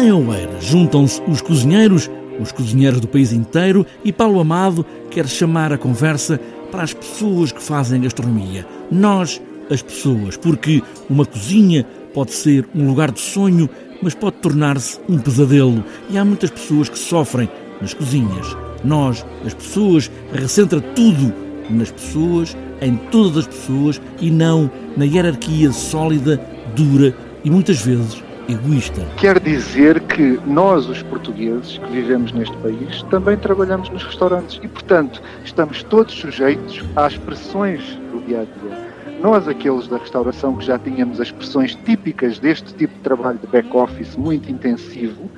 Em Oeiras juntam-se os cozinheiros, os cozinheiros do país inteiro e Paulo Amado quer chamar a conversa para as pessoas que fazem gastronomia. Nós, as pessoas, porque uma cozinha pode ser um lugar de sonho, mas pode tornar-se um pesadelo e há muitas pessoas que sofrem nas cozinhas. Nós, as pessoas, recentra tudo nas pessoas, em todas as pessoas e não na hierarquia sólida, dura e muitas vezes egoísta. Quer dizer que nós, os portugueses que vivemos neste país, também trabalhamos nos restaurantes e, portanto, estamos todos sujeitos às pressões do dia a dia. Nós, aqueles da restauração, que já tínhamos as pressões típicas deste tipo de trabalho de back-office muito intensivo,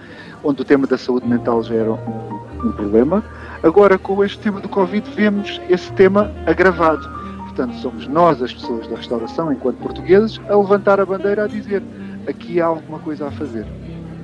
onde o tema da saúde mental já era um, um problema, agora com este tema do Covid vemos esse tema agravado. Portanto, somos nós, as pessoas da restauração, enquanto portugueses, a levantar a bandeira a dizer aqui há alguma coisa a fazer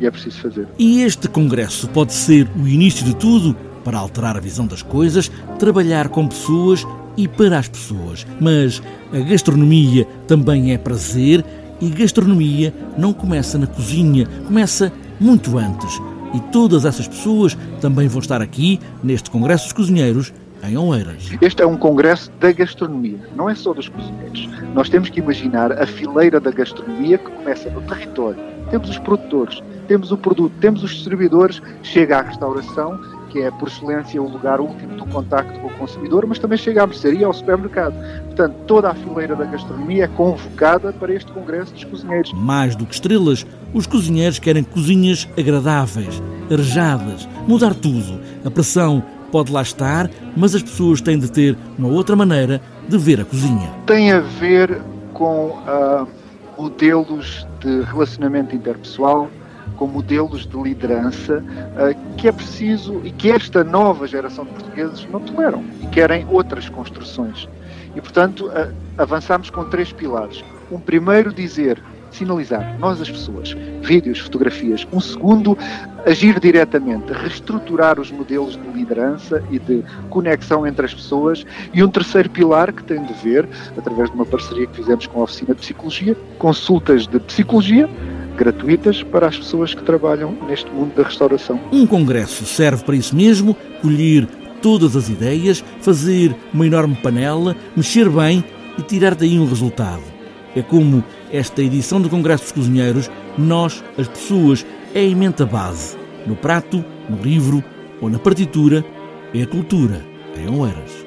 e é preciso fazer. E este congresso pode ser o início de tudo para alterar a visão das coisas, trabalhar com pessoas e para as pessoas. Mas a gastronomia também é prazer e gastronomia não começa na cozinha, começa muito antes. E todas essas pessoas também vão estar aqui neste Congresso dos Cozinheiros em Oeiras. Este é um congresso da gastronomia, não é só dos cozinheiros. Nós temos que imaginar a fileira da gastronomia que começa no território. Temos os produtores, temos o produto, temos os distribuidores, chega à restauração, que é por excelência o lugar último do contacto com o consumidor, mas também chega à mercearia, ao supermercado. Portanto, toda a fileira da gastronomia é convocada para este congresso dos cozinheiros. Mais do que estrelas, os cozinheiros querem cozinhas agradáveis, arejadas, mudar tudo. A pressão pode lá estar, mas as pessoas têm de ter uma outra maneira de ver a cozinha. Tem a ver com uh, modelos de relacionamento interpessoal, com modelos de liderança uh, que é preciso e que esta nova geração de portugueses não toleram e querem outras construções. E, portanto, uh, avançamos com três pilares. Um primeiro, dizer sinalizar, nós as pessoas, vídeos, fotografias. Um segundo, agir diretamente, reestruturar os modelos de liderança e de conexão entre as pessoas. E um terceiro pilar que tem de ver, através de uma parceria que fizemos com a Oficina de Psicologia, consultas de psicologia gratuitas para as pessoas que trabalham neste mundo da restauração. Um congresso serve para isso mesmo, colher todas as ideias, fazer uma enorme panela, mexer bem e tirar daí um resultado. É como esta edição do Congresso dos Cozinheiros, nós, as pessoas, é a base. No prato, no livro ou na partitura, é a cultura em Oeiras.